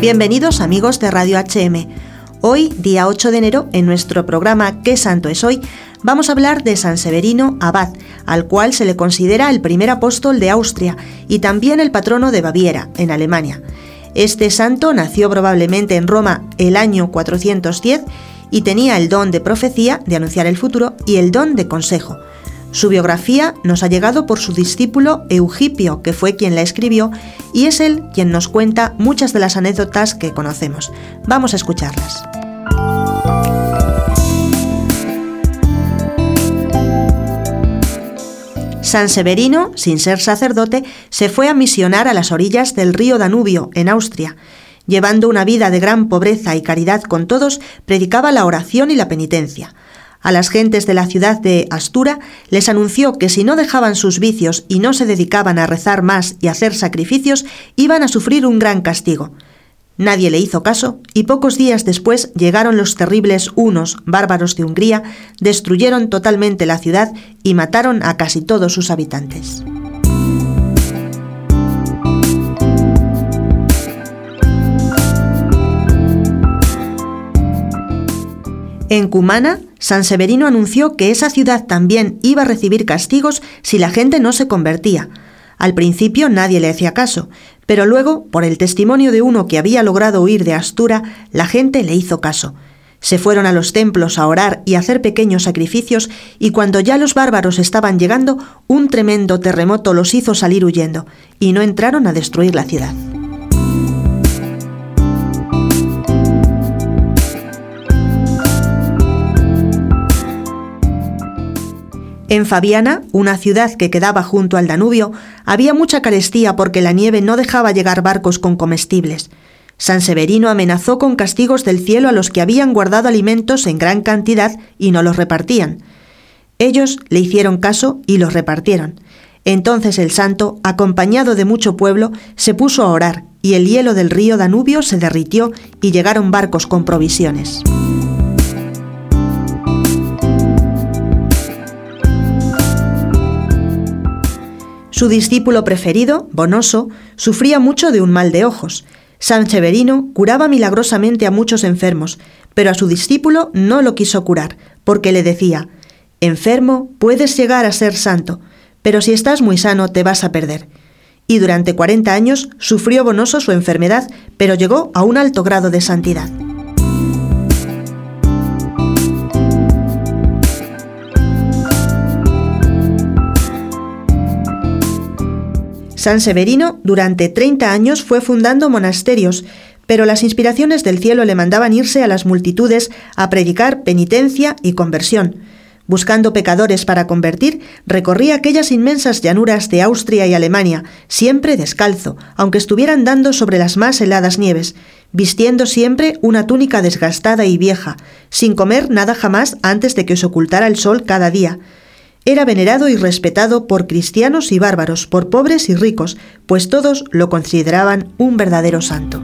Bienvenidos amigos de Radio HM. Hoy, día 8 de enero, en nuestro programa ¿Qué santo es hoy? Vamos a hablar de San Severino Abad, al cual se le considera el primer apóstol de Austria y también el patrono de Baviera, en Alemania. Este santo nació probablemente en Roma el año 410 y tenía el don de profecía, de anunciar el futuro, y el don de consejo. Su biografía nos ha llegado por su discípulo Eugipio, que fue quien la escribió, y es él quien nos cuenta muchas de las anécdotas que conocemos. Vamos a escucharlas. San Severino, sin ser sacerdote, se fue a misionar a las orillas del río Danubio, en Austria. Llevando una vida de gran pobreza y caridad con todos, predicaba la oración y la penitencia. A las gentes de la ciudad de Astura les anunció que si no dejaban sus vicios y no se dedicaban a rezar más y hacer sacrificios, iban a sufrir un gran castigo. Nadie le hizo caso y pocos días después llegaron los terribles hunos, bárbaros de Hungría, destruyeron totalmente la ciudad y mataron a casi todos sus habitantes. En Cumana, San Severino anunció que esa ciudad también iba a recibir castigos si la gente no se convertía. Al principio nadie le hacía caso, pero luego, por el testimonio de uno que había logrado huir de Astura, la gente le hizo caso. Se fueron a los templos a orar y hacer pequeños sacrificios, y cuando ya los bárbaros estaban llegando, un tremendo terremoto los hizo salir huyendo, y no entraron a destruir la ciudad. En Fabiana, una ciudad que quedaba junto al Danubio, había mucha carestía porque la nieve no dejaba llegar barcos con comestibles. San Severino amenazó con castigos del cielo a los que habían guardado alimentos en gran cantidad y no los repartían. Ellos le hicieron caso y los repartieron. Entonces el santo, acompañado de mucho pueblo, se puso a orar, y el hielo del río Danubio se derritió y llegaron barcos con provisiones. Su discípulo preferido, Bonoso, sufría mucho de un mal de ojos. San Severino curaba milagrosamente a muchos enfermos, pero a su discípulo no lo quiso curar, porque le decía, Enfermo, puedes llegar a ser santo, pero si estás muy sano te vas a perder. Y durante 40 años sufrió Bonoso su enfermedad, pero llegó a un alto grado de santidad. San Severino durante 30 años fue fundando monasterios, pero las inspiraciones del cielo le mandaban irse a las multitudes a predicar penitencia y conversión. Buscando pecadores para convertir, recorría aquellas inmensas llanuras de Austria y Alemania, siempre descalzo, aunque estuvieran dando sobre las más heladas nieves, vistiendo siempre una túnica desgastada y vieja, sin comer nada jamás antes de que os ocultara el sol cada día, era venerado y respetado por cristianos y bárbaros, por pobres y ricos, pues todos lo consideraban un verdadero santo.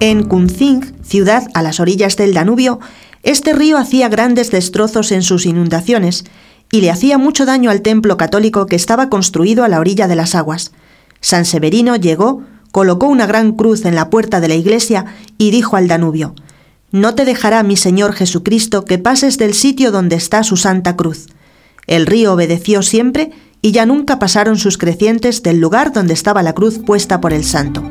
En Kunzing, ciudad a las orillas del Danubio, este río hacía grandes destrozos en sus inundaciones y le hacía mucho daño al templo católico que estaba construido a la orilla de las aguas. San Severino llegó colocó una gran cruz en la puerta de la iglesia y dijo al Danubio, No te dejará mi Señor Jesucristo que pases del sitio donde está su santa cruz. El río obedeció siempre y ya nunca pasaron sus crecientes del lugar donde estaba la cruz puesta por el santo.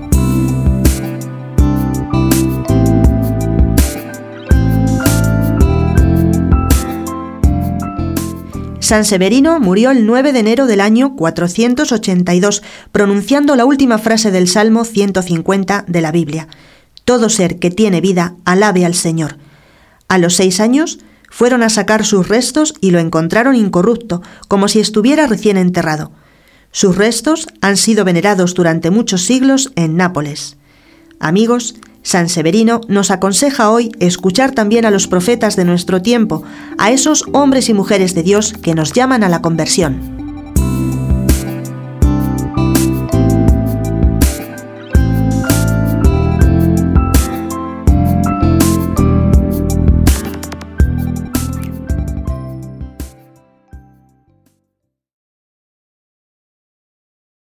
San Severino murió el 9 de enero del año 482, pronunciando la última frase del Salmo 150 de la Biblia. Todo ser que tiene vida, alabe al Señor. A los seis años, fueron a sacar sus restos y lo encontraron incorrupto, como si estuviera recién enterrado. Sus restos han sido venerados durante muchos siglos en Nápoles. Amigos, San Severino nos aconseja hoy escuchar también a los profetas de nuestro tiempo, a esos hombres y mujeres de Dios que nos llaman a la conversión.